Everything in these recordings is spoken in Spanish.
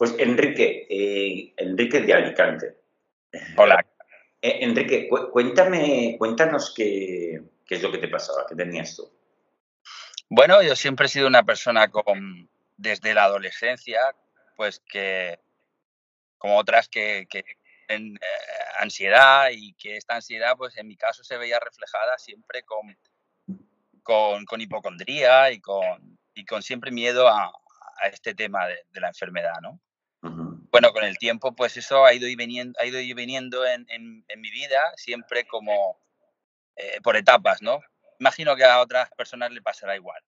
Pues Enrique, eh, Enrique de Alicante. Hola. Eh, Enrique, cuéntame, cuéntanos qué, qué es lo que te pasaba, qué tenías tú. Bueno, yo siempre he sido una persona con, desde la adolescencia, pues que, como otras que, que tienen eh, ansiedad y que esta ansiedad, pues en mi caso se veía reflejada siempre con, con, hipocondría y con, y con siempre miedo a, este tema de, la enfermedad, ¿no? Bueno, con el tiempo, pues eso ha ido y viniendo, ha ido y viniendo en, en, mi vida, siempre como eh, por etapas, ¿no? Imagino que a otras personas le pasará igual.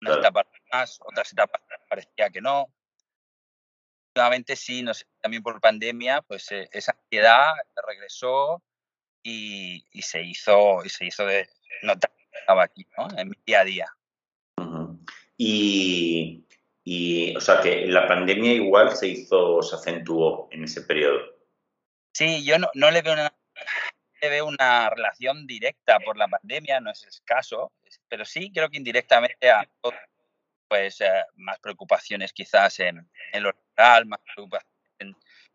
Unas etapas más, otras etapas parecía que no. Nuevamente sí, no sé, también por pandemia, pues eh, esa ansiedad regresó y, y, se hizo y se hizo de notar estaba aquí, ¿no? En mi día a día. y, y, o sea, que la pandemia igual se hizo, se acentuó en ese periodo. Sí, yo no, no le veo una, le veo una relación directa por la pandemia, no es el caso, pero sí creo que indirectamente a pues eh, más preocupaciones quizás en, en, lo real, más preocupaciones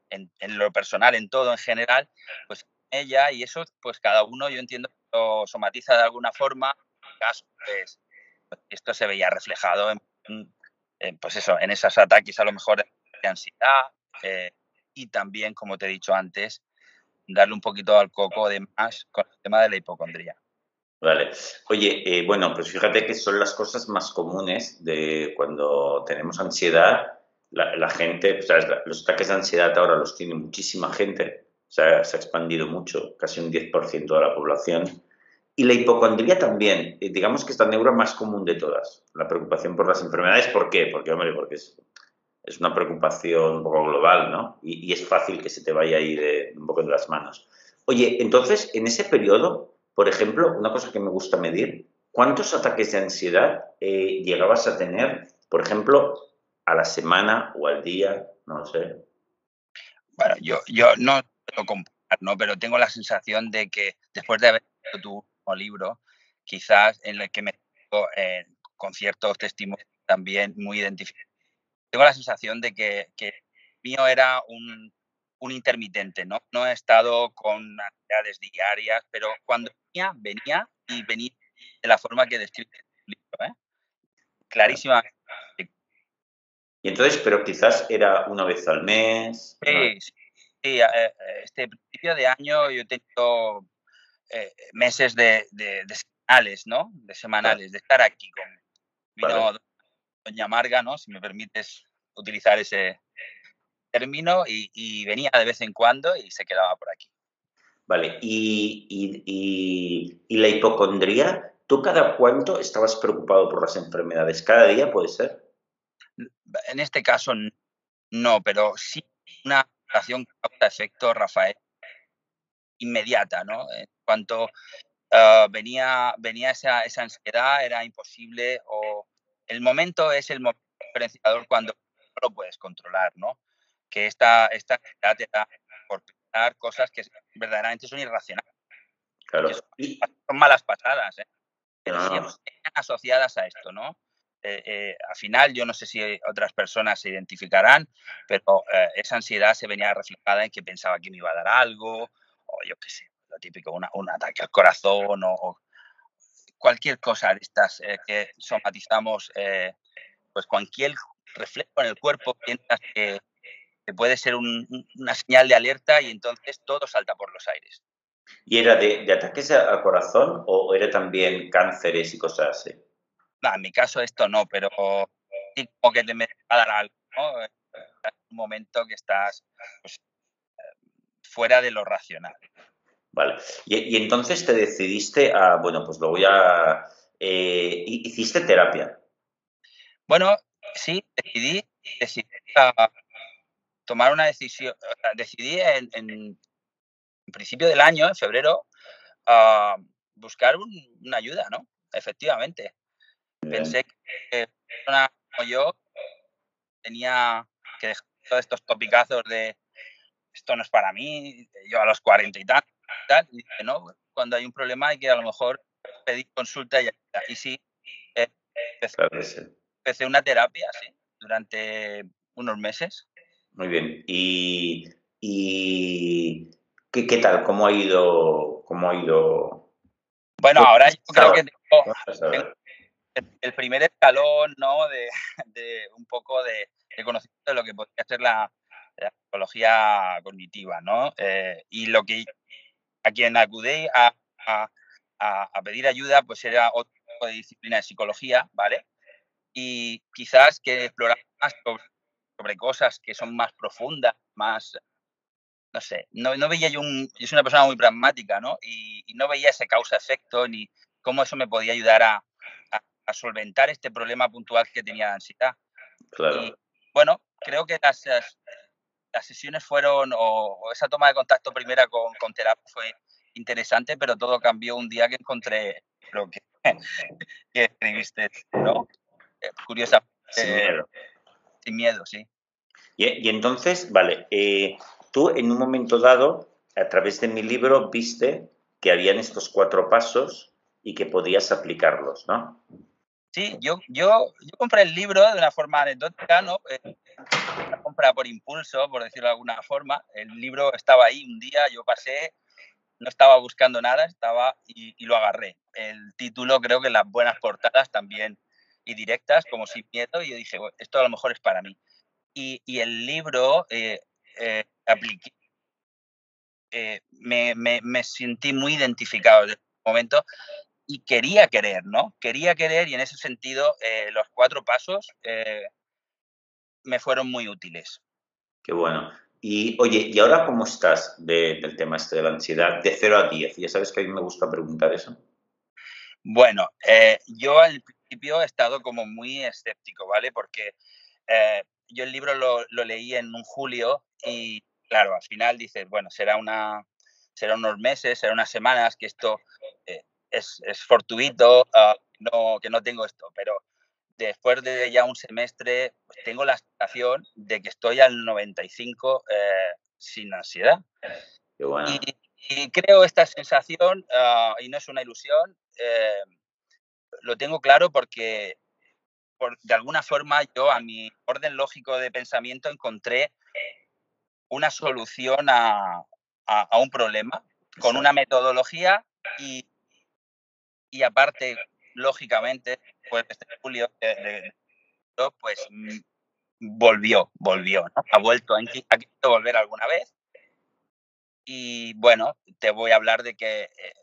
en, lo personal, en todo en general, pues ella y eso pues cada uno yo entiendo lo somatiza de alguna forma, en caso pues, esto se veía reflejado en, pues eso, en esos ataques a lo mejor de ansiedad eh, y también, como te he dicho antes, darle un poquito al coco de más con el tema de la hipocondría. Vale. Oye, eh, bueno, pues fíjate que son las cosas más comunes de cuando tenemos ansiedad. La, la gente, o sea, los ataques de ansiedad ahora los tiene muchísima gente se ha, expandido mucho, casi un 10% de la población. Y la hipocondría también, eh, digamos que es la neura más común de todas. La preocupación por las enfermedades, ¿por qué? Porque, hombre, porque es, es una preocupación un poco global, ¿no? Y, es fácil que se te vaya ahí de, un poco de las manos. Oye, entonces, en ese periodo, por ejemplo, una cosa que me gusta medir, ¿cuántos ataques de ansiedad eh, llegabas a tener, por ejemplo, a la semana o al día? No lo sé. Bueno, yo, yo no comparar, ¿no? Pero tengo la sensación de que después de haber tu último libro, quizás en el que me eh, con ciertos testimonios también muy identificados, tengo la sensación de que, que mío era un, un, intermitente, ¿no? No he estado con actividades diarias, pero cuando venía, venía y venía de la forma que describe el libro, ¿eh? Clarísima. Y entonces, pero quizás era una vez al mes. Sí, sí, Sí, eh, este principio de año yo he tenido eh, meses de, de, semanales, ¿no? De semanales, de estar aquí con vino Doña Marga, ¿no? Si me permites utilizar ese término, y, venía de vez en cuando y se quedaba por aquí. Vale, y, y, la hipocondría, ¿tú cada cuánto estabas preocupado por las enfermedades? ¿Cada día puede ser? En este caso no, pero sí una relación causa-efecto, Rafael, inmediata, ¿no? En cuanto ah, venía, venía esa, esa, ansiedad, era imposible, o el momento es el momento diferenciador cuando no lo puedes controlar, ¿no? Que esta, esta ansiedad te da por pensar cosas que verdaderamente son irracionales. Claro. Son, malas pasadas, ¿eh? Pero siempre están asociadas a esto, ¿no? Eh, eh, al final, yo no sé si otras personas se identificarán, pero eh, esa ansiedad se venía reflejada en que pensaba que me iba a dar algo, o yo qué sé, lo típico, un ataque al corazón, o, cualquier cosa de estas que somatizamos, pues cualquier reflejo en el cuerpo, piensas que, puede ser una señal de alerta y entonces todo salta por los aires. ¿Y era de, de ataques al corazón o era también cánceres y cosas así? en mi caso esto no, pero sí como que te me va a dar algo, ¿no? En un momento que estás pues, fuera de lo racional. Vale. Y, entonces te decidiste a, bueno, pues lo voy a... Eh, ¿Hiciste terapia? Bueno, sí, decidí, decidí tomar una decisión, decidí en, en, principio del año, en febrero, a buscar una ayuda, ¿no? Efectivamente. Pensé que una como yo tenía que dejar todos estos topicazos de esto no es para mí, yo a los 40 y tal, y dije, no, cuando hay un problema hay que a lo mejor pedir consulta y, y sí, eh, empecé, una terapia, sí, durante unos meses. Muy bien. ¿Y, y ¿qué, qué tal? ¿Cómo ha ido? ¿Cómo ha ido? Bueno, ahora yo creo que tengo el, primer escalón, ¿no? De, de un poco de, de, conocimiento de lo que podría ser la, la psicología cognitiva, ¿no? Eh, y lo que a quien acudí a, a, a, pedir ayuda, pues era otro tipo de disciplina de psicología, ¿vale? Y quizás que explorar más sobre, sobre cosas que son más profundas, más, no sé, no, no veía yo un, yo soy una persona muy pragmática, ¿no? Y, y no veía ese causa-efecto ni cómo eso me podía ayudar a, a, a, solventar este problema puntual que tenía de ansiedad. Claro. Y, bueno, creo que las, las sesiones fueron, o, o, esa toma de contacto primera con, con terapia fue interesante, pero todo cambió un día que encontré lo que, que escribiste, ¿no? Eh, curiosa. Sin miedo. Sin miedo, sí. Y, y entonces, vale, eh, tú en un momento dado, a través de mi libro, viste que habían estos cuatro pasos y que podías aplicarlos, ¿no? Sí, yo, yo, yo compré el libro de una forma anecdótica, ¿no? Eh, una compra por impulso, por decirlo de alguna forma. El libro estaba ahí un día, yo pasé, no estaba buscando nada, estaba y, lo agarré. El título creo que las buenas portadas también y directas, como sin miedo, y yo dije, esto a lo mejor es para mí. Y, el libro eh, eh, eh, me, sentí muy identificado desde el momento y quería querer, ¿no? Quería querer y en ese sentido eh, los cuatro pasos me fueron muy útiles. Qué bueno. Y oye, ¿y ahora cómo estás de, del tema este de la ansiedad de 0 a 10? Ya sabes que a mí me gusta preguntar eso. Bueno, eh, yo al principio he estado como muy escéptico, ¿vale? Porque eh, yo el libro lo, lo, leí en un julio y claro, al final dices, bueno, será una será unos meses, será unas semanas que esto eh, es, es, fortuito, uh, no, que no tengo esto, pero después de ya un semestre pues tengo la sensación de que estoy al 95 eh, sin ansiedad. Qué bueno. y, y, creo esta sensación, uh, y no es una ilusión, eh, lo tengo claro porque por, de alguna forma yo a mi orden lógico de pensamiento encontré una solución a, a, a un problema con una metodología y, y aparte, lógicamente, pues este julio de, de, de, pues volvió, volvió, ¿no? Ha vuelto, ha querido volver alguna vez. Y bueno, te voy a hablar de que eh,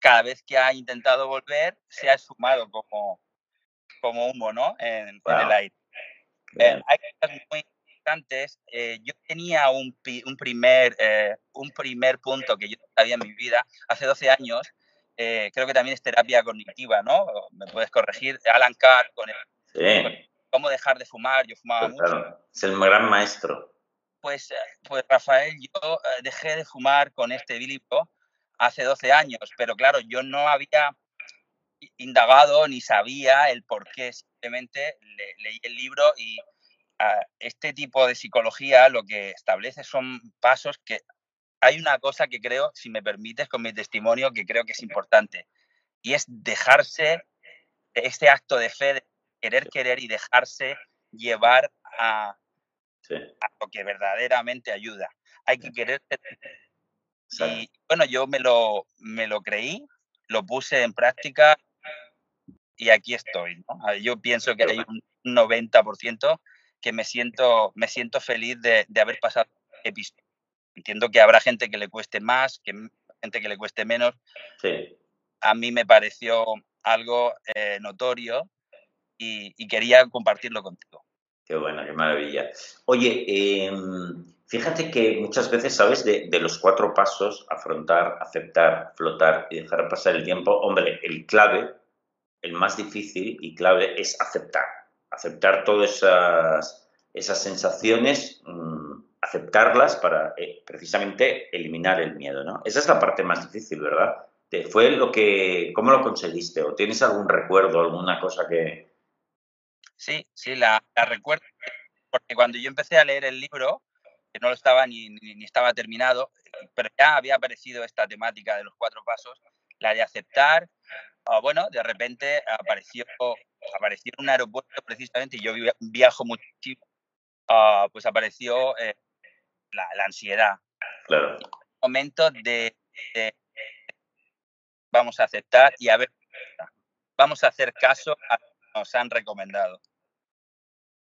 cada vez que ha intentado volver, se ha esfumado como, como humo, ¿no? En, wow. en el aire. Eh, hay cosas muy interesantes. Eh, yo tenía un, un primer, eh, un primer punto que yo sabía en mi vida hace 12 años. Eh, creo que también es terapia cognitiva, ¿no? Me puedes corregir. Alan Carr con el, sí. con cómo dejar de fumar. Yo fumaba pues, mucho. Claro. Es el gran maestro. Pues, eh, pues Rafael, yo eh, dejé de fumar con este libro hace 12 años, pero claro, yo no había indagado ni sabía el por qué. Simplemente le, leí el libro y uh, este tipo de psicología lo que establece son pasos que hay una cosa que creo, si me permites, con mi testimonio, que creo que es importante, y es dejarse este acto de fe, de querer, querer y dejarse llevar a, sí. a lo que verdaderamente ayuda. Hay que querer. Y bueno, yo me lo, me lo creí, lo puse en práctica y aquí estoy. ¿no? Yo pienso que hay un 90% que me siento, me siento feliz de, de haber pasado episodios. Entiendo que habrá gente que le cueste más, que gente que le cueste menos. Sí. A mí me pareció algo eh, notorio y, y, quería compartirlo contigo. Qué buena, qué maravilla. Oye, eh, fíjate que muchas veces, ¿sabes? De, de, los cuatro pasos, afrontar, aceptar, flotar y dejar pasar el tiempo, hombre, el clave, el más difícil y clave es aceptar. Aceptar todas esas, esas sensaciones, mmm, aceptarlas para eh, precisamente eliminar el miedo, ¿no? Esa es la parte más difícil, ¿verdad? ¿Fue lo que, cómo lo conseguiste? ¿O tienes algún recuerdo, alguna cosa que, Sí, sí, la, la, recuerdo, porque cuando yo empecé a leer el libro, que no lo estaba ni, ni, ni, estaba terminado, pero ya había aparecido esta temática de los cuatro pasos, la de aceptar, oh, bueno, de repente apareció, apareció en un aeropuerto precisamente, y yo viajo muchísimo, ah, pues apareció eh, la, ansiedad. Claro. momento de, vamos a aceptar y a ver, vamos a hacer caso a lo que nos han recomendado.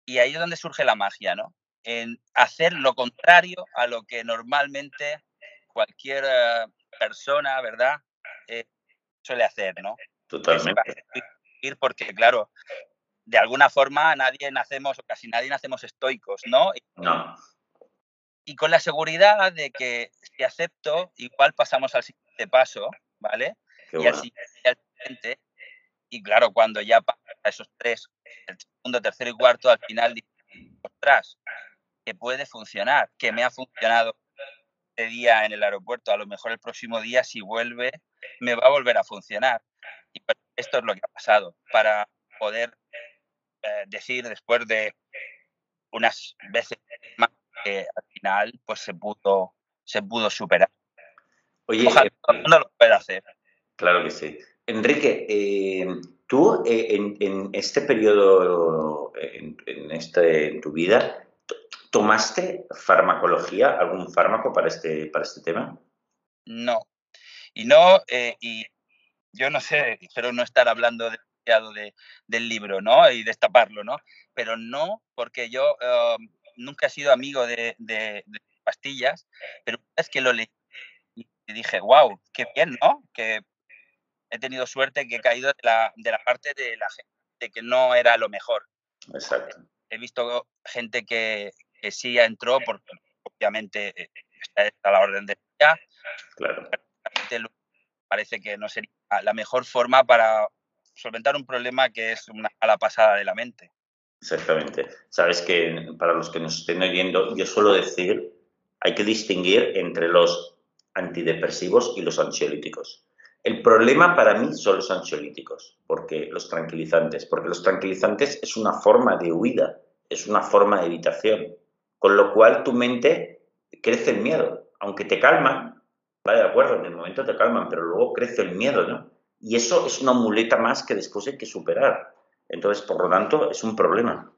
Y ahí es donde surge la magia, ¿no? En hacer lo contrario a lo que normalmente cualquier eh, persona, ¿verdad? Eh, suele hacer, ¿no? Totalmente. Porque, claro, de alguna forma nadie nacemos, o casi nadie nacemos estoicos, ¿no? No. Y con la seguridad de que si acepto, igual pasamos al siguiente paso, ¿vale? y al siguiente, y claro, cuando ya pasa esos tres, el segundo, tercero y cuarto, al final dices, ostras, que puede funcionar, que me ha funcionado este día en el aeropuerto, a lo mejor el próximo día si vuelve, me va a volver a funcionar. Y pues, esto es lo que ha pasado, para poder eh, decir después de unas veces más que al final pues se pudo, se pudo superar. Oye, Ojalá eh, no lo pueda hacer. Claro que sí. Enrique, eh, tú en, este periodo, en, este, en tu vida, ¿tomaste farmacología, algún fármaco para este, para este tema? No. Y no, y yo no sé, espero no estar hablando de de, del libro, ¿no? Y destaparlo, ¿no? Pero no porque yo nunca he sido amigo de, pastillas, pero es que lo leí y dije, wow, qué bien, ¿no? Que he tenido suerte que he caído de la, de la parte de la gente que no era lo mejor. Exacto. He visto gente que, que sí entró, porque obviamente eh, está a la orden de día. Claro. Parece que no sería la mejor forma para solventar un problema que es una mala pasada de la mente. Exactamente. Sabes que para los que nos estén oyendo, yo suelo decir, hay que distinguir entre los antidepresivos y los ansiolíticos. El problema para mí son los ansiolíticos, porque los tranquilizantes, porque los tranquilizantes es una forma de huida, es una forma de evitación, con lo cual tu mente crece el miedo, aunque te calman, vale, de acuerdo, en el momento te calman, pero luego crece el miedo, ¿no? Y eso es una muleta más que después hay que superar. Entonces, por lo tanto, es un problema.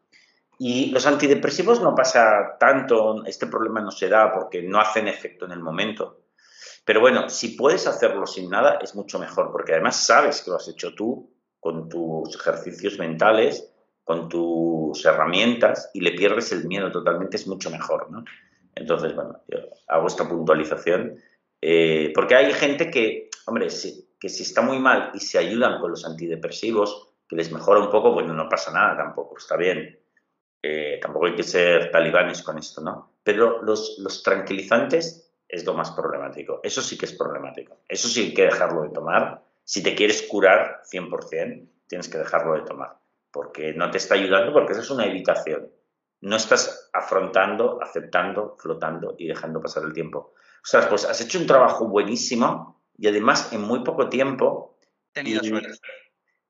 Y los antidepresivos no pasa tanto, este problema no se da porque no hacen efecto en el momento. Pero bueno, si puedes hacerlo sin nada, es mucho mejor, porque además sabes que lo has hecho tú con tus ejercicios mentales, con tus herramientas y le pierdes el miedo totalmente, es mucho mejor, ¿no? Entonces, bueno, yo hago esta puntualización, eh, porque hay gente que, hombre, que si está muy mal y se ayudan con los antidepresivos, que les mejora un poco, bueno, no pasa nada tampoco, está bien. Eh, tampoco hay que ser talibanes con esto, ¿no? Pero los, los tranquilizantes es lo más problemático. Eso sí que es problemático. Eso sí hay que dejarlo de tomar. Si te quieres curar 100%, tienes que dejarlo de tomar. Porque no te está ayudando, porque eso es una evitación. No estás afrontando, aceptando, flotando y dejando pasar el tiempo. O sea, pues has hecho un trabajo buenísimo y además en muy poco tiempo. Tenido suerte.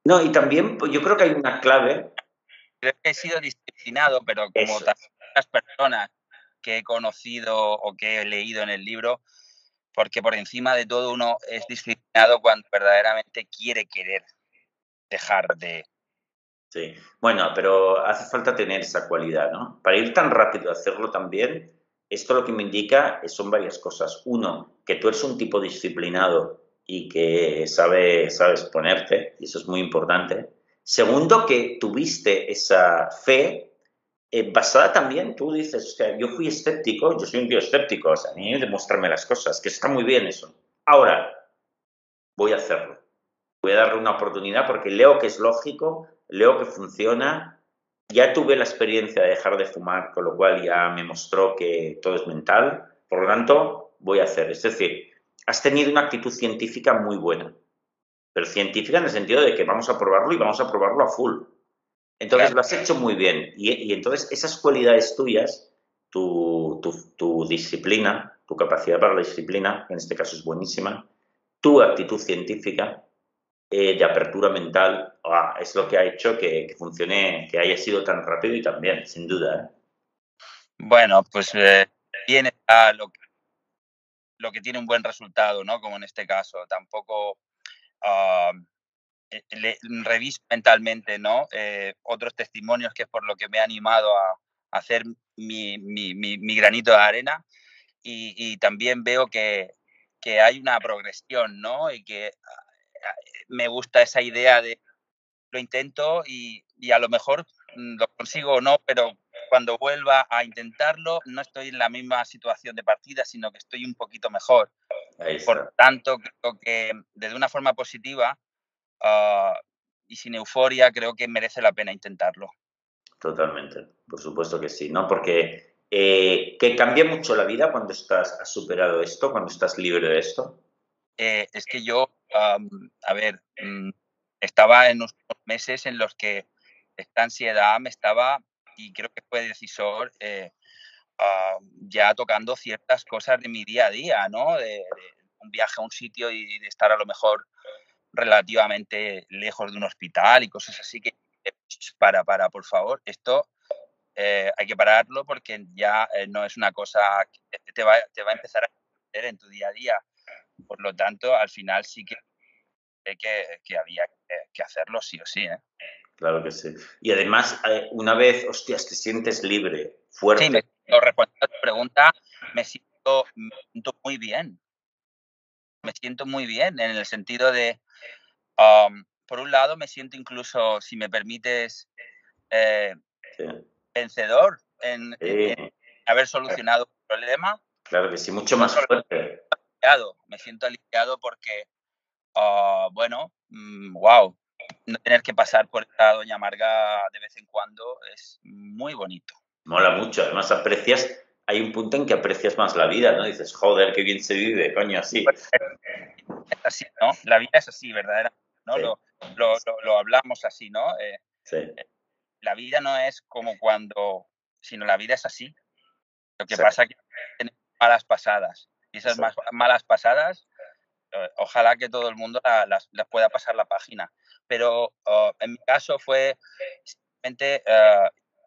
No, y también pues, yo creo que hay una clave. Creo que he sido disciplinado, pero como tantas personas que he conocido o que he leído en el libro, porque por encima de todo uno es disciplinado cuando verdaderamente quiere querer dejar de... Sí, bueno, pero hace falta tener esa cualidad, ¿no? Para ir tan rápido, hacerlo también, esto lo que me indica son varias cosas. Uno, que tú eres un tipo disciplinado y que sabe, sabes ponerte, y eso es muy importante. Segundo, que tuviste esa fe eh, basada también, tú dices, o sea, yo fui escéptico, yo soy un tío escéptico, o sea, a mí demostrarme las cosas, que está muy bien eso. Ahora, voy a hacerlo. Voy a darle una oportunidad porque leo que es lógico, leo que funciona ya tuve la experiencia de dejar de fumar, con lo cual ya me mostró que todo es mental, por lo tanto, voy a hacer. Es decir, has tenido una actitud científica muy buena, pero científica en el sentido de que vamos a probarlo y vamos a probarlo a full. Entonces lo has hecho muy bien. Y, entonces esas cualidades tuyas, tu, tu, disciplina, tu capacidad para la disciplina, en este caso es buenísima, tu actitud científica, eh, de apertura mental ah, es lo que ha hecho que, funcione, que haya sido tan rápido y tan bien, sin duda. ¿eh? Bueno, pues eh, tiene lo que, lo que tiene un buen resultado, ¿no? Como en este caso. Tampoco le, reviso mentalmente, ¿no? otros testimonios que es por lo que me ha animado a, hacer mi, mi, granito de arena y, también veo que, que, hay una progresión, ¿no? Y que ah, me gusta esa idea de lo intento y, y a lo mejor lo consigo o no, pero cuando vuelva a intentarlo no estoy en la misma situación de partida, sino que estoy un poquito mejor. Por tanto, creo que desde una forma positiva ah, y sin euforia, creo que merece la pena intentarlo. Totalmente, por supuesto que sí, ¿no? Porque eh, que cambia mucho la vida cuando estás, has superado esto, cuando estás libre de esto. Eh, es que yo, a ver, mm, estaba en unos meses en los que esta ansiedad me estaba, y creo que fue decisor, eh, ya tocando ciertas cosas de mi día a día, ¿no? De, un viaje a un sitio y de estar a lo mejor relativamente lejos de un hospital y cosas así que para, para, por favor, esto eh, hay que pararlo porque ya eh, no es una cosa que te va, te va a empezar a hacer en tu día a día. Por lo tanto, al final sí que, que, que había que hacerlo sí o sí. ¿eh? Claro que sí. Y además, una vez, hostias, te sientes libre, fuerte. Sí, me, respondiendo a tu pregunta, me siento, me siento muy bien. Me siento muy bien en el sentido de, por un lado, me siento incluso, si me permites, eh, vencedor en, haber solucionado un problema. Claro que sí, mucho más fuerte. Me siento aliviado porque, ah, bueno, wow, mm, no tener que pasar por esta Doña Marga de vez en cuando es muy bonito. Mola mucho, además aprecias, hay un punto en que aprecias más la vida, ¿no? Dices, joder, qué bien se vive, coño, así. Pues, es así, ¿no? La vida es así, verdaderamente, ¿no? Lo, lo, lo, hablamos así, ¿no? Eh, sí. Eh, la vida no es como cuando, sino la vida es así. Lo que pasa es que tenemos malas pasadas. Y esas malas pasadas, eh, ojalá que todo el mundo las, pueda pasar la página. Pero oh, en mi caso fue simplemente,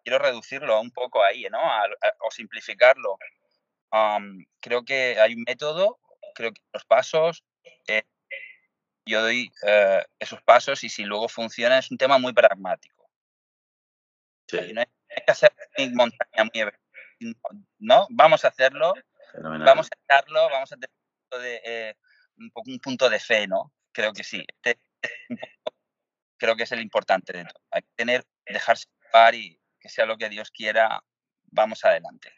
quiero reducirlo un poco ahí, ¿no? o simplificarlo. creo que hay un método, creo que los pasos, yo doy eh, esos pasos y si luego funciona es un tema muy pragmático. No, hay, que hacer montaña muy ¿no? Vamos a hacerlo, vamos a hacerlo, vamos a tener eh, un, poco un punto de fe, ¿no? Creo que sí. Este creo que es el importante de todo. Hay que tener, dejarse llevar y que sea lo que Dios quiera, vamos adelante.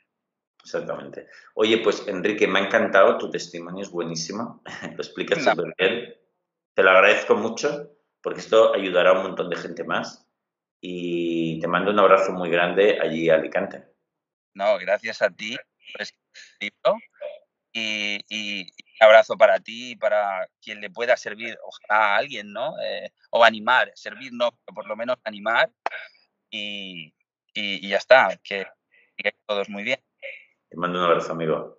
Exactamente. Oye, pues Enrique, me ha encantado, tu testimonio es buenísimo, lo explicas súper bien. Te lo agradezco mucho porque esto ayudará a un montón de gente más y te mando un abrazo muy grande allí a Alicante. No, gracias a ti por este y, y, abrazo para ti y para quien le pueda servir a alguien, ¿no? Eh, o animar, servir no, pero por lo menos animar y, y ya está, que, que todos muy bien. Te mando un abrazo, amigo.